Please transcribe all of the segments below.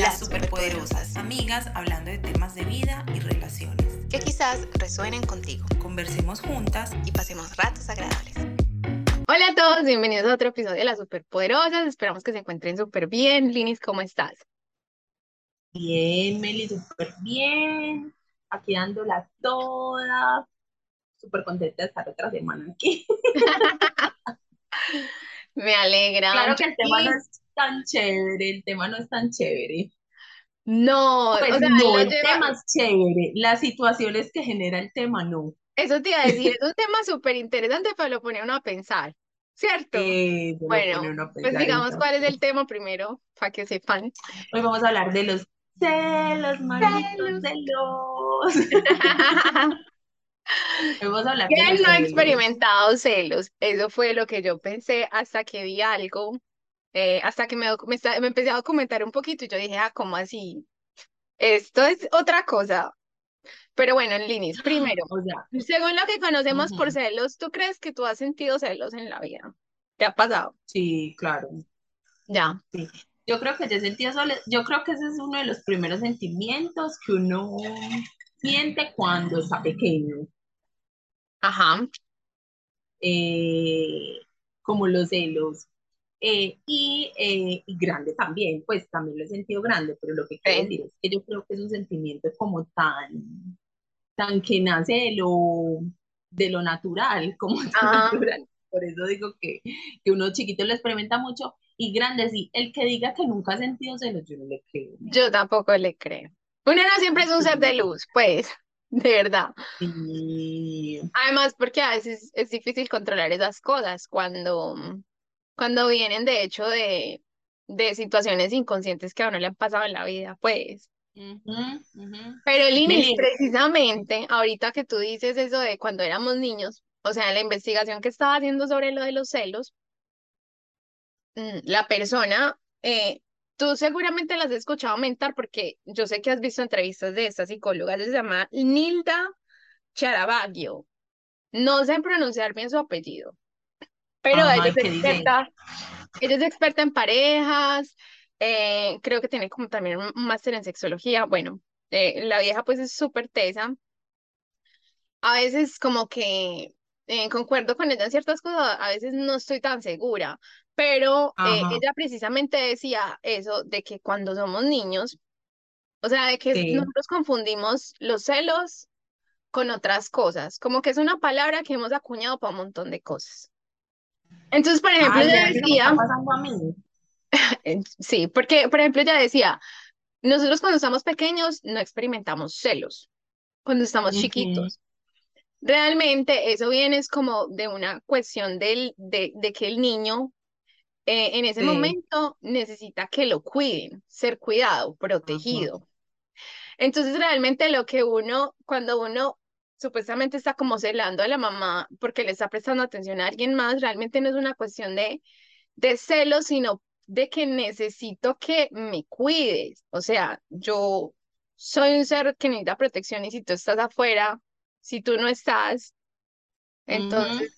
Las superpoderosas, amigas hablando de temas de vida y relaciones. Que quizás resuenen contigo. Conversemos juntas y pasemos ratos agradables. Hola a todos, bienvenidos a otro episodio de Las Superpoderosas. Esperamos que se encuentren súper bien. Linis, ¿cómo estás? Bien, Meli, súper bien. Aquí dándola toda. Súper contenta de estar otra semana aquí. Me alegra. Claro que el tema no es tan chévere, el tema no es tan chévere. No, Pues o sea, no, el lleva- tema es chévere, las situaciones que genera el tema no. Eso te iba a decir, es un tema súper interesante, pero lo pone uno a pensar, ¿cierto? Eh, Bueno, Pues digamos cuál es el tema primero, para que sepan. Hoy vamos a hablar de los celos, malditos celos. Vamos a hablar de ¿Quién los no ha experimentado celos? Eso fue lo que yo pensé hasta que vi algo, eh, hasta que me, me, me empecé a documentar un poquito y yo dije, ah, ¿cómo así? Esto es otra cosa. Pero bueno, en líneas, primero, O sea, según lo que conocemos por celos, ¿tú crees que tú has sentido celos en la vida? ¿Te ha pasado? sí, claro. Ya. Yo creo que yo he sentido sole- yo creo que ese es uno de los primeros sentimientos que uno siente cuando está pequeño, Ajá. eh, como los celos. Eh, y, eh, y grande también, pues también lo he sentido grande, pero lo que quiero Sí. decir es que yo creo que es un sentimiento como tan, tan que nace de lo, de lo natural, como tan Ah. natural. Por eso digo que, que uno chiquito lo experimenta mucho y grande sí. El que diga que nunca ha sentido celos, yo no le creo. Yo tampoco le creo. Uno no siempre es un ser de luz, pues, de verdad. Y Además, porque a veces es difícil controlar esas cosas cuando, cuando vienen de hecho de, de situaciones inconscientes que a uno le han pasado en la vida, pues. Pero Linis, precisamente, ahorita que tú dices eso de cuando éramos niños, o sea, la investigación que estaba haciendo sobre lo de los celos, mm, la persona, eh, tú seguramente las has escuchado mentar porque yo sé que has visto entrevistas de esta psicóloga, se llama Nilda Charavaggio. No sé pronunciar bien su apellido, pero Ajá, ella ¿y es experta, ella es experta en parejas, eh, creo que tiene como también un máster en sexología. Bueno, eh, la vieja pues es súper tesa. A veces como que eh, concuerdo con ella en ciertas cosas, a veces no estoy tan segura, pero eh, ella precisamente decía eso de que cuando somos niños, o sea, de que Sí. nosotros confundimos los celos con otras cosas, como que es una palabra que hemos acuñado para un montón de cosas. Entonces, por ejemplo, Ay, ella ¿será que no me decía, sí, porque, por ejemplo, ella decía, nosotros cuando estamos pequeños no experimentamos celos, cuando estamos chiquitos. Realmente eso viene es como de una cuestión del, de, de que el niño eh, en ese Sí. momento necesita que lo cuiden, ser cuidado, protegido. Entonces realmente lo que uno, cuando uno supuestamente está como celando a la mamá porque le está prestando atención a alguien más, realmente no es una cuestión de, de celos, sino de que necesito que me cuides. O sea, yo soy un ser que necesita protección y si tú estás afuera, si tú no estás, entonces...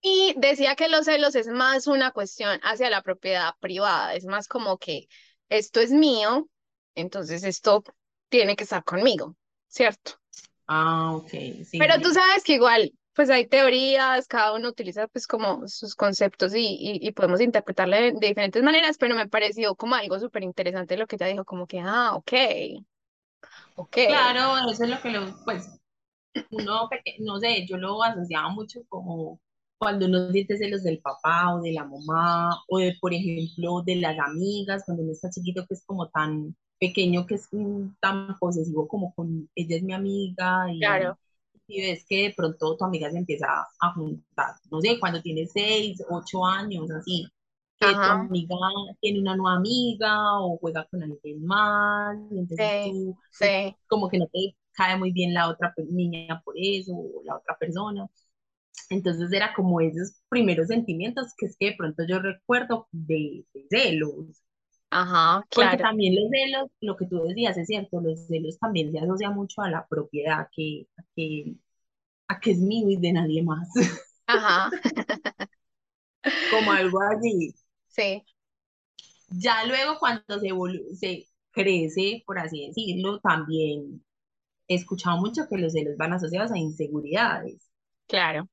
Y decía que los celos es más una cuestión hacia la propiedad privada, es más como que esto es mío, entonces esto tiene que estar conmigo, ¿cierto? Ah, ok, sí. Pero tú sabes que igual, pues hay teorías, cada uno utiliza pues como sus conceptos y, y, y podemos interpretarla de, de diferentes maneras, pero me pareció como algo súper interesante lo que ella dijo, como que, ah, ok, ok. Claro, eso es lo que lo, pues, uno, no sé, yo lo asociaba mucho como cuando uno siente celos del papá o de la mamá, o de, por ejemplo, de las amigas, cuando uno está chiquito que es como tan pequeño, que es mm, tan posesivo como con ella es mi amiga y, Claro. y ves que de pronto tu amiga se empieza a juntar, no sé, cuando tienes seis, ocho años, así, que tu amiga tiene una nueva amiga o juega con alguien más, y entonces sí, tú sí. como que no te cae muy bien la otra niña por eso, o la otra persona. Entonces era como esos primeros sentimientos que es que de pronto yo recuerdo de, de celos. Ajá, Porque claro. también los celos, lo que tú decías es cierto, los celos también se asocia mucho a la propiedad, que, a que, a que es mío y de nadie más, Ajá, como algo así. sí. Ya luego cuando se, se crece, por así decirlo, también he escuchado mucho que los celos van asociados a inseguridades. Claro,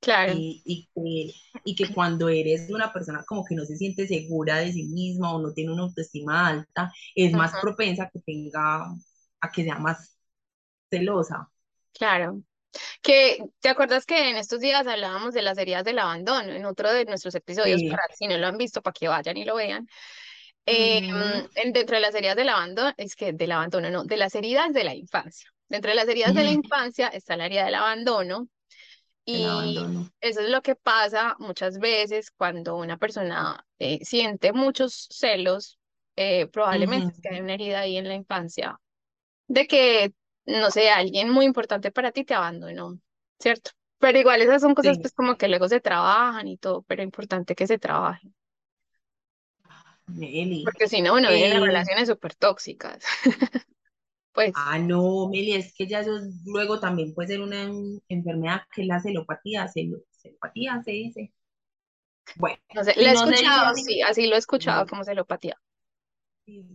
claro. Y, y, que, y que cuando eres una persona como que no se siente segura de sí misma o no tiene una autoestima alta, es más propensa a que tenga, a que sea más celosa. Claro. Que, ¿te acuerdas que en estos días hablábamos de las heridas del abandono en otro de nuestros episodios? Para si no lo han visto, para que vayan y lo vean. Em, dentro de las heridas del abandono, es que del abandono, no, de las heridas de la infancia. Dentro de las heridas de la infancia está la herida del abandono. Y eso es lo que pasa muchas veces cuando una persona eh, siente muchos celos, eh, probablemente es que hay una herida ahí en la infancia de que, no sé, alguien muy importante para ti te abandonó, ¿cierto? Pero igual esas son cosas pues como que luego se trabajan y todo, pero importante que se trabajen. Porque si no, uno viene en relaciones súper tóxicas. pues. Ah, no, Meli, es que ya eso luego también puede ser una enfermedad que es la celopatía, celopatía se dice. Bueno. No sé, he escuchado, sí, así lo he escuchado como celopatía.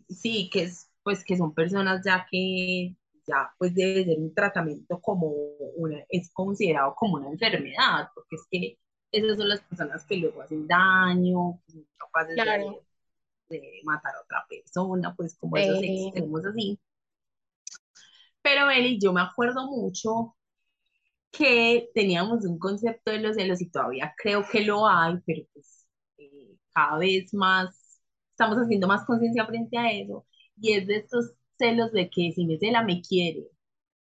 Sí, que es, pues que son personas ya que ya pues debe ser un tratamiento como una, es considerado como una enfermedad, porque es que esas son las personas que luego hacen daño, que son capaces de de matar a otra persona, pues como esos extremos así. Pero Eli, yo me acuerdo mucho que teníamos un concepto de los celos y todavía creo que lo hay, pero pues eh, cada vez más estamos haciendo más conciencia frente a eso y es de estos celos de que si me cela me quiere.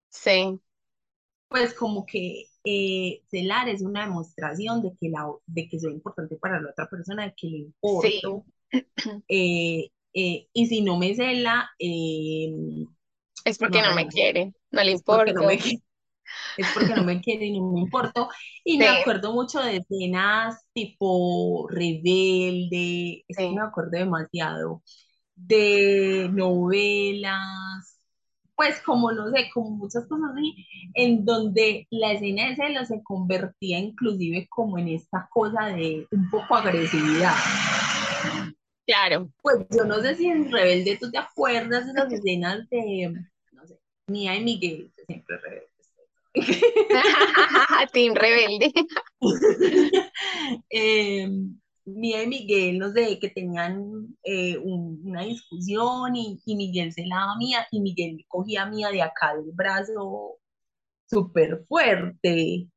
Sí. Pues como que eh, celar es una demostración de que, la, de que soy importante para la otra persona, de que le importo, eh, eh, y si no me cela, eh, es porque no, me quiere, no le importa. es porque no me quiere y no me importa. Y me acuerdo mucho de escenas tipo rebelde, es que me acuerdo demasiado, de novelas, pues como no sé, como muchas cosas así, en donde la escena de celo se convertía inclusive como en esta cosa de un poco agresividad. Claro. Pues yo no sé si en Rebelde tú te acuerdas de las escenas de, Mía y Miguel, siempre rebelde. Team Rebelde. eh, Mía y Miguel, no sé, que tenían eh, una discusión y, y, Miguel se la daba a Mía y Miguel cogía a Mía de acá del brazo súper fuerte.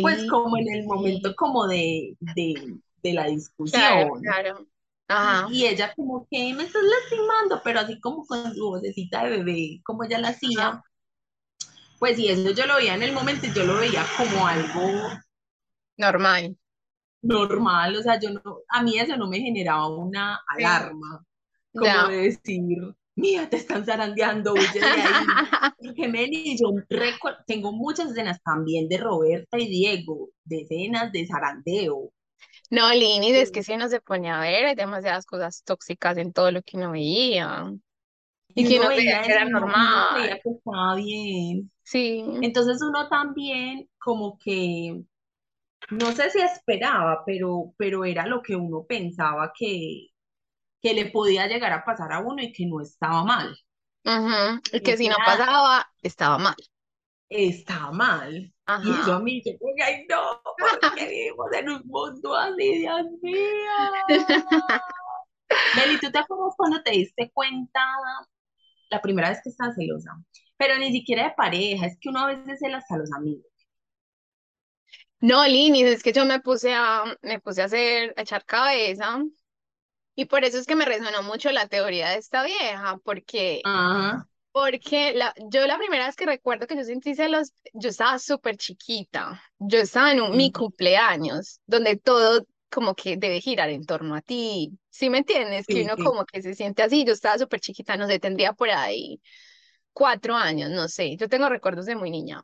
pues como en el momento como de, de, de la discusión. Claro, claro. Y ella como que me estás lastimando, pero así como con su vocecita de bebé, como ella la hacía. Pues y eso yo lo veía en el momento yo lo veía como algo normal. Normal, o sea, yo no, a mí eso no me generaba una alarma, como de decir, mira, te están zarandeando, huye de ahí. Porque Meli, yo tengo muchas escenas también de Roberta y Diego, de escenas de zarandeo, no, Lini, es que si uno se pone a ver, hay demasiadas cosas tóxicas en todo lo que uno veía. Y, que no veía que era normal. Veía que estaba bien. Sí. Entonces uno también como que, no sé si esperaba, pero, pero era lo que uno pensaba que, que le podía llegar a pasar a uno y que no estaba mal. Y que si no pasaba, estaba mal está mal. Y eso a mí que ay no, porque vivimos en un mundo así, Dios mío. Meli, ¿tú te acuerdas cuando te diste cuenta la primera vez que estabas celosa? Pero ni siquiera de pareja, es que uno a veces cela hasta a los amigos. No, Lini, es que yo me puse a, me puse a hacer, a echar cabeza. Y por eso es que me resonó mucho la teoría de esta vieja, porque Ajá. Porque la, yo la primera vez que recuerdo que yo sentí celos, yo estaba súper chiquita. Yo estaba en un, mi cumpleaños, donde todo como que debe girar en torno a ti. ¿Sí me entiendes? que uno como que se siente así. Yo estaba súper chiquita, no sé, tendría por ahí cuatro años, no sé. Yo tengo recuerdos de muy niña.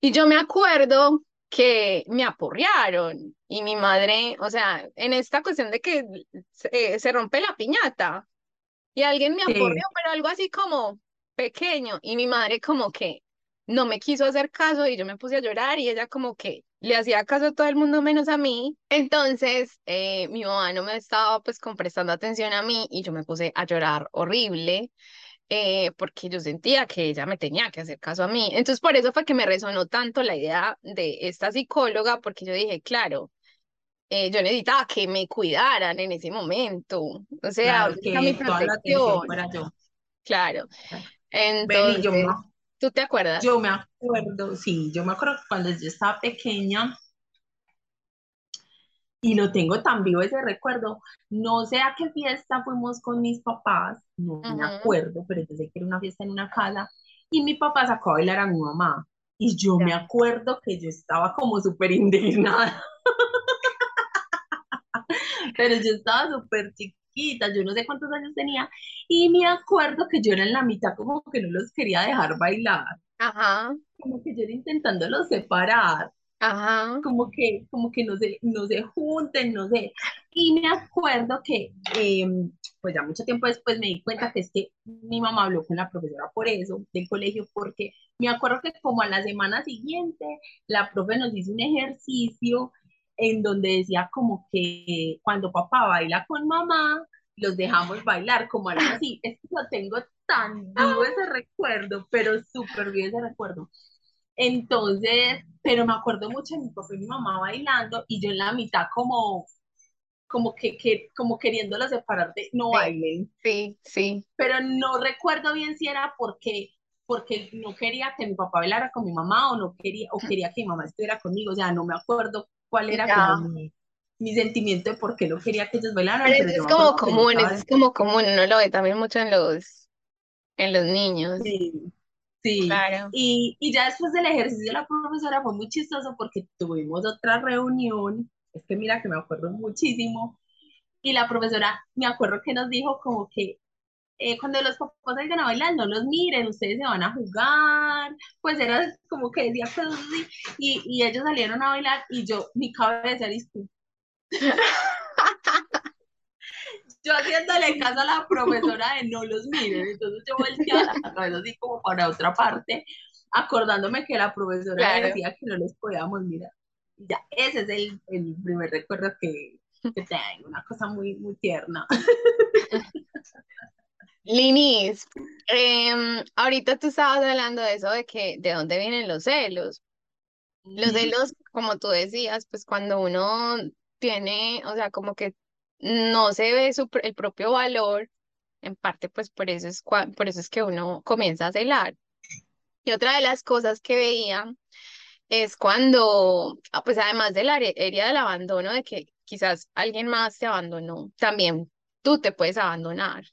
Y yo me acuerdo que me aporrearon y mi madre, o sea, en esta cuestión de que se, se rompe la piñata y alguien me aporreó, pero algo así como, pequeño y mi madre como que no me quiso hacer caso y yo me puse a llorar y ella como que le hacía caso a todo el mundo menos a mí. Entonces, eh, mi mamá no me estaba pues prestando atención a mí y yo me puse a llorar horrible. eh, porque yo sentía que ella me tenía que hacer caso a mí. Entonces, por eso fue que me resonó tanto la idea de esta psicóloga, porque yo dije, claro, eh, yo necesitaba que me cuidaran en ese momento. O sea, Claro, esa mi que toda la fuera yo. Claro. Beli, yo me, Entonces, ¿tú te acuerdas? yo me acuerdo, sí, yo me acuerdo que cuando yo estaba pequeña, y lo tengo tan vivo ese recuerdo, no sé a qué fiesta fuimos con mis papás, no me acuerdo, pero yo sé que era una fiesta en una casa, y mi papá sacó a bailar a mi mamá, y yo me acuerdo que yo estaba como súper indignada, pero yo estaba súper chiquita, yo no sé cuántos años tenía, y me acuerdo que yo era en la mitad como que no los quería dejar bailar, Ajá, como que yo era intentándolos separar, ajá. como que, como que no se, no se junten, no sé. Y me acuerdo que, eh, pues ya mucho tiempo después me di cuenta que es que mi mamá habló con la profesora por eso, del colegio, porque me acuerdo que como a la semana siguiente, la profe nos hizo un ejercicio en donde decía como que cuando papá baila con mamá, los dejamos bailar, como algo así. Es que lo tengo tan vivo ese recuerdo, pero súper bien ese recuerdo. Entonces, pero me acuerdo mucho de mi papá y mi mamá bailando y yo en la mitad como, como que, que como queriéndolos separar de no Sí, bailen, sí, sí. pero no recuerdo bien si era porque porque no quería que mi papá bailara con mi mamá o no quería o quería que mi mamá estuviera conmigo, o sea, no me acuerdo cuál era como mi, mi sentimiento de por qué no quería que ellos bailaran, Pero pero eso es como común, eso es como común, uno lo ve también mucho en los, en los niños. Sí, sí. Claro. Y, y ya después del ejercicio de la profesora fue muy chistoso porque tuvimos otra reunión, es que mira que me acuerdo muchísimo, y la profesora, me acuerdo que nos dijo como que eh, cuando los papás salgan a bailar, no los miren, ustedes se van a jugar, pues era como que decía cosas así, y, y ellos salieron a bailar y yo, mi cabeza, listo. Yo haciéndole caso a la profesora de no los miren, entonces yo volteaba la cabeza así como para otra parte, acordándome que la profesora Claro. decía que no los podíamos mirar. Ya, ese es el, el primer recuerdo que, que tengo, una cosa muy, muy tierna. Linis, em, ahorita tú estabas hablando de eso, de que de dónde vienen los celos. Los celos, como tú decías, pues cuando uno tiene, o sea, como que no se ve su, el propio valor, en parte pues por eso es, por eso es que uno comienza a celar. Y otra de las cosas que veía es cuando, ah, pues además de la herida del abandono, de que quizás alguien más te abandonó, también tú te puedes abandonar.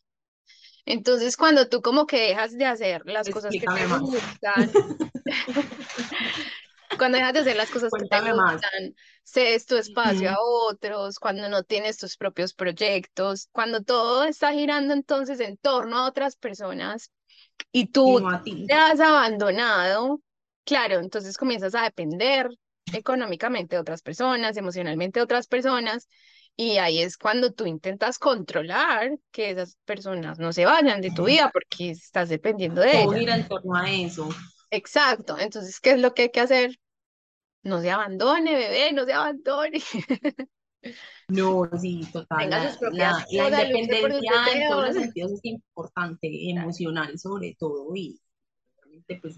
Entonces, cuando tú como que dejas de hacer las cosas que te gustan, cuando dejas de hacer las cosas que te Cuéntame más. gustan, cedes tu espacio a otros, cuando no tienes tus propios proyectos, cuando todo está girando entonces en torno a otras personas y tú no te has abandonado, claro, entonces comienzas a depender económicamente de otras personas, emocionalmente de otras personas, y ahí es cuando tú intentas controlar que esas personas no se vayan de tu vida porque estás dependiendo de ellas. gira en torno a eso. Exacto, entonces, ¿qué es lo que hay que hacer? No se abandone, bebé, no se abandone. No, sí, total. Tenga La, sus propias la, la independencia en todos los sentidos es importante, emocional sobre todo y pues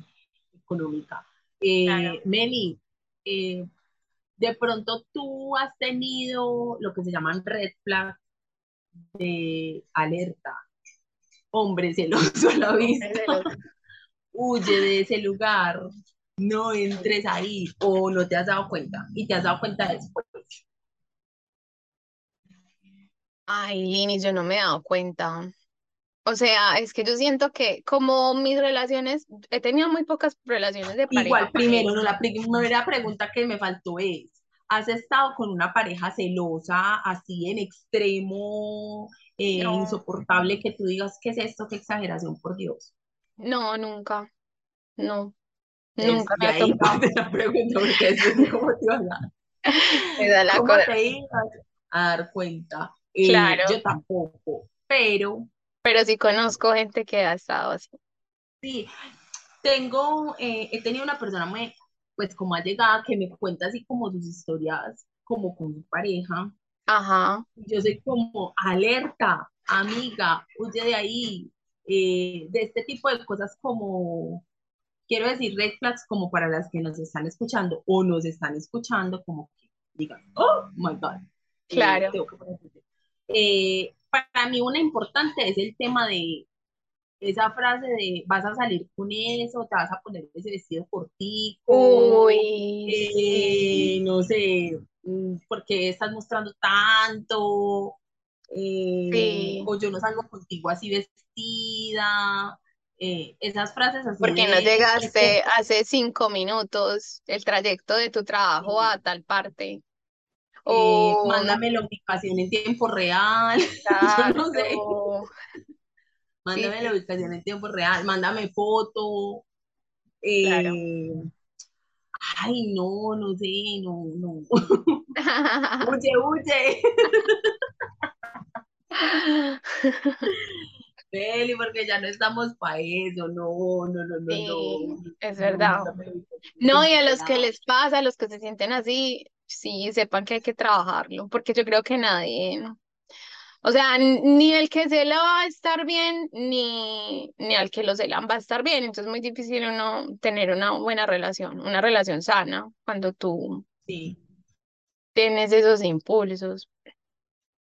económica. Claro. Eh, Meli, eh, de pronto tú has tenido lo que se llaman red flags de alerta. Hombre celoso a la vista, huye de ese lugar, no entres ahí o no te has dado cuenta y te has dado cuenta después. Ay, Linis, yo no me he dado cuenta. O sea, es que yo siento que como mis relaciones, he tenido muy pocas relaciones de pareja. Igual, primero, no, la primera pregunta que me faltó es, ¿has estado con una pareja celosa, así en extremo, eh, No. insoportable, que tú digas, ¿qué es esto? ¿Qué exageración, por Dios? No, nunca. No, nunca me ha ahí tocado. la pregunta, porque eso es como te ibas a, Me da la ¿cómo te ibas a dar cuenta? Eh, Claro. yo tampoco, pero Pero sí conozco gente que ha estado así. sí, tengo, eh, he tenido una persona muy, pues como ha llegado, que me cuenta así como sus historias, como con su pareja. Ajá. Yo soy como alerta, amiga, huye de ahí, eh, de este tipo de cosas como, quiero decir, red flags como para las que nos están escuchando o nos están escuchando, como que digan, oh my God. eh, Claro. Eh, para mí una importante es el tema de esa frase de vas a salir con eso, te vas a poner ese vestido cortico, Uy, sí. eh, no sé, mm, ¿por qué estás mostrando tanto? Eh, Sí. o yo no salgo contigo así vestida, eh, esas frases así Porque no llegaste hace cinco minutos el trayecto de tu trabajo a tal parte. Eh, O mándame la ubicación en tiempo real, yo no sé, mándame sí, la ubicación en tiempo real, mándame foto, claro. eh, ay, no, no sé, no, no, huye, huye. Beli, porque ya no estamos para eso, no, no, no, no, Sí, no, es verdad. No, y a los que les pasa, a los que se sienten así, sí, sepan que hay que trabajarlo, porque yo creo que nadie, o sea, ni el que se la va a estar bien, ni, ni al que lo celan va a estar bien, entonces es muy difícil uno tener una buena relación, una relación sana, cuando tú Sí. tienes esos impulsos.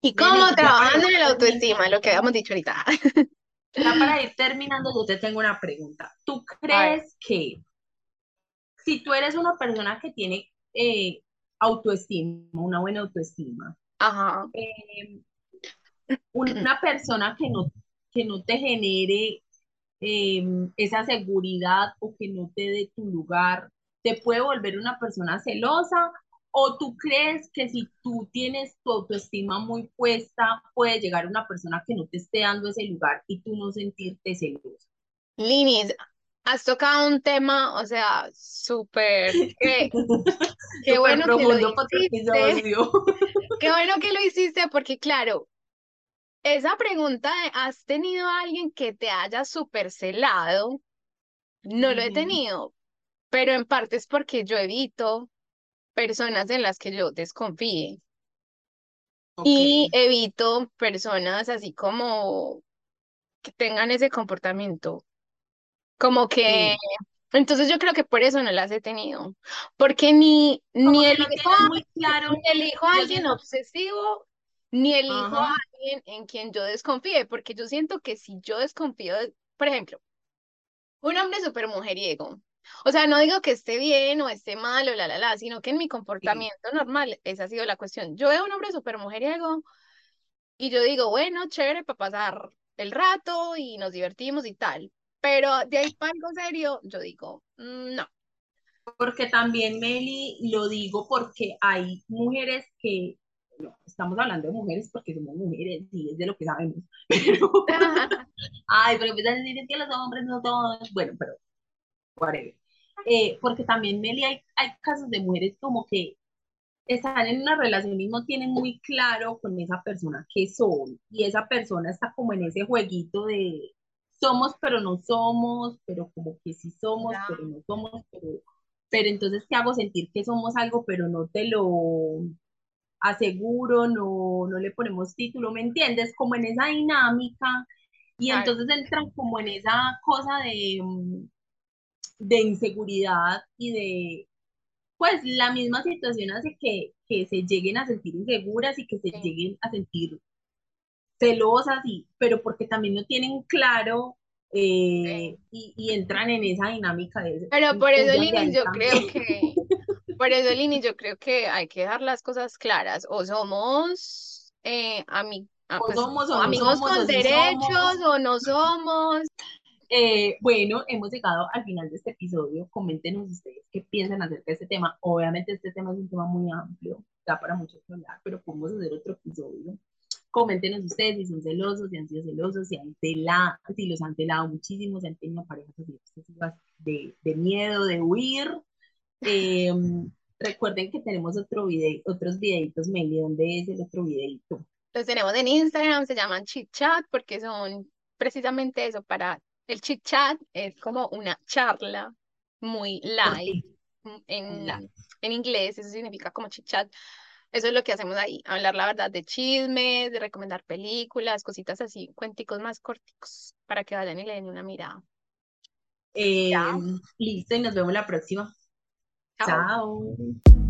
¿Y cómo trabajando en la autoestima? Lo que habíamos dicho ahorita. ya para ir terminando, yo te tengo una pregunta. ¿Tú crees que si tú eres una persona que tiene eh, autoestima, una buena autoestima, ajá, eh, una persona que no, que no te genere eh, esa seguridad o que no te dé tu lugar, te puede volver una persona celosa? ¿O tú crees que si tú tienes tu autoestima muy puesta, puede llegar una persona que no te esté dando ese lugar y tú no sentirte celosa? Linis, has tocado un tema, o sea, súper, qué, qué bueno que lo hiciste, qué bueno que lo hiciste, porque claro, esa pregunta de ¿has tenido a alguien que te haya súper celado? No lo he tenido, pero en parte es porque yo evito personas en las que yo desconfíe. Y evito personas así como que tengan ese comportamiento, como que, sí. entonces yo creo que por eso no las he tenido, porque ni, ni elijo a, muy claro, ni elijo a alguien obsesivo, ni elijo a ajá, alguien en quien yo desconfíe, porque yo siento que si yo desconfío, de- por ejemplo, un hombre súper mujeriego, o sea, no digo que esté bien o esté mal o la, la, la, sino que en mi sí, comportamiento normal, esa ha sido la cuestión. Yo veo a un hombre súper mujeriego y yo digo, bueno, chévere para pasar el rato y nos divertimos y tal. Pero de ahí para algo serio, yo digo, "Mm, no. porque también, Meli, lo digo porque hay mujeres que, no, estamos hablando de mujeres porque somos mujeres y es de lo que sabemos, pero, ay, pero empiezan a decir que los hombres no todos, bueno, pero, whatever. Eh, porque también, Meli, hay, hay casos de mujeres como que están en una relación y no tienen muy claro con esa persona qué son, y esa persona está como en ese jueguito de somos pero no somos, pero como que sí somos, pero no somos, pero, pero entonces te hago sentir que somos algo, pero no te lo aseguro, no, no le ponemos título, ¿me entiendes? Como en esa dinámica, y claro, entonces entran como en esa cosa de, mm, de inseguridad y de pues la misma situación hace que, que se lleguen a sentir inseguras y que se sí, lleguen a sentir celosas, y, pero porque también no tienen claro sí. eh, y, y entran en esa dinámica de Pero por eso, ahí yo creo que, por eso, Linis, yo creo que hay que dejar las cosas claras. O somos eh, ami- ah, O pues, somos o amigos somos, o con somos. derechos o no somos. Eh, bueno, hemos llegado al final de este episodio. Coméntenos ustedes qué piensan acerca de este tema. Obviamente este tema es un tema muy amplio, da para mucho que hablar, pero podemos hacer otro episodio. Coméntenos ustedes si son celosos, si han sido celosos, si, han tela, si los han telado muchísimo, si han tenido parejas de, de miedo, de huir. Eh, recuerden que tenemos otro video, otros videitos, Meli, ¿dónde es el otro videito? Los tenemos en Instagram, se llaman chit chat porque son precisamente eso, para el chit chat es como una charla muy light. En, La- en inglés, eso significa como chit chat. Eso es lo que hacemos ahí, hablar la verdad de chismes, de recomendar películas, cositas así, cuenticos más corticos, para que vayan y le den una mirada. Eh, Ya. listo, y nos vemos la próxima. Chao. Chao.